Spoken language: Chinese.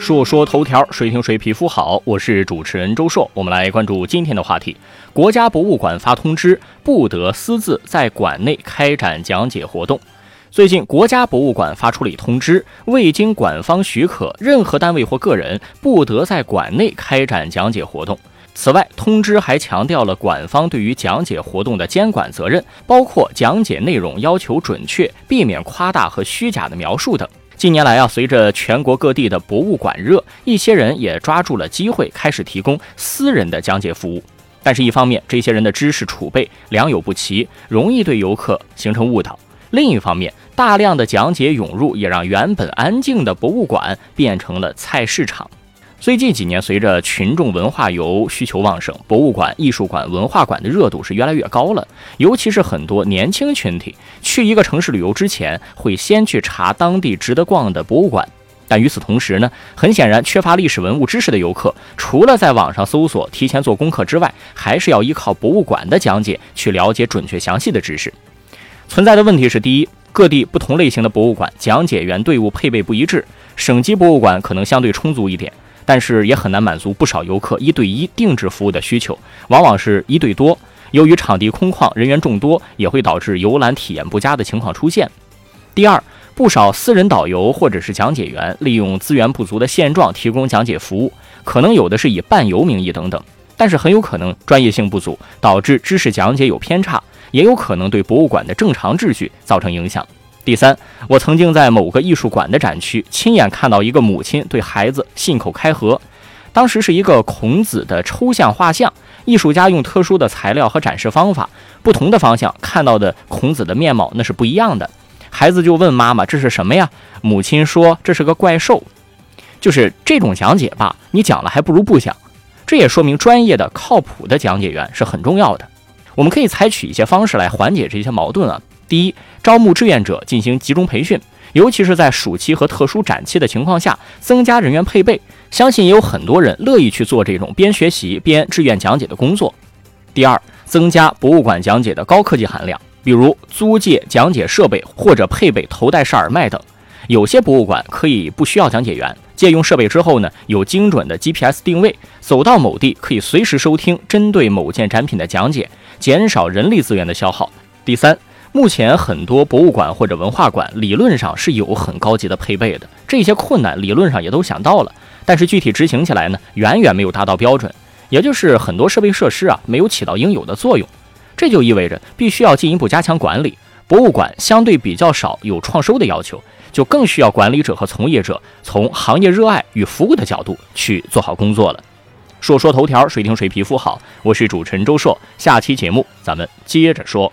说说头条，谁听谁皮肤好。我是主持人周硕，我们来关注今天的话题。国家博物馆发通知，不得私自在馆内开展讲解活动。最近，国家博物馆发出了通知，未经馆方许可，任何单位或个人不得在馆内开展讲解活动。此外，通知还强调了馆方对于讲解活动的监管责任，包括讲解内容要求准确，避免夸大和虚假的描述等。近年来啊，随着全国各地的博物馆热，一些人也抓住了机会，开始提供私人的讲解服务。但是，一方面，这些人的知识储备良莠不齐，容易对游客形成误导；另一方面，大量的讲解涌入，也让原本安静的博物馆变成了菜市场。最近几年，随着群众文化游需求旺盛，博物馆、艺术馆、文化馆的热度是越来越高了。尤其是很多年轻群体去一个城市旅游之前，会先去查当地值得逛的博物馆。但与此同时呢，很显然，缺乏历史文物知识的游客，除了在网上搜索、提前做功课之外，还是要依靠博物馆的讲解去了解准确详细的知识。存在的问题是：第一，各地不同类型的博物馆讲解员队伍配备不一致，省级博物馆可能相对充足一点。但是也很难满足不少游客一对一定制服务的需求，往往是一对多。由于场地空旷、人员众多，也会导致游览体验不佳的情况出现。第二，不少私人导游或者是讲解员利用资源不足的现状提供讲解服务，可能有的是以伴游名义等等，但是很有可能专业性不足，导致知识讲解有偏差，也有可能对博物馆的正常秩序造成影响。第三，我曾经在某个艺术馆的展区亲眼看到一个母亲对孩子信口开河。当时是一个孔子的抽象画像，艺术家用特殊的材料和展示方法，不同的方向看到的孔子的面貌那是不一样的。孩子就问妈妈：“这是什么呀？”母亲说：“这是个怪兽。”就是这种讲解吧，你讲了还不如不讲。这也说明专业的、靠谱的讲解员是很重要的。我们可以采取一些方式来缓解这些矛盾啊。第一，招募志愿者进行集中培训，尤其是在暑期和特殊展期的情况下，增加人员配备。相信也有很多人乐意去做这种边学习边志愿讲解的工作。第二，增加博物馆讲解的高科技含量，比如租借讲解设备或者配备头戴式耳麦等。有些博物馆可以不需要讲解员，借用设备之后呢，有精准的 GPS 定位，走到某地可以随时收听针对某件展品的讲解，减少人力资源的消耗。第三。目前很多博物馆或者文化馆理论上是有很高级的配备的，这些困难理论上也都想到了，但是具体执行起来呢，远远没有达到标准，也就是很多设备设施啊没有起到应有的作用，这就意味着必须要进一步加强管理。博物馆相对比较少有创收的要求，就更需要管理者和从业者从行业热爱与服务的角度去做好工作了。说说头条，谁听谁皮肤好，我是主持人周硕，下期节目咱们接着说。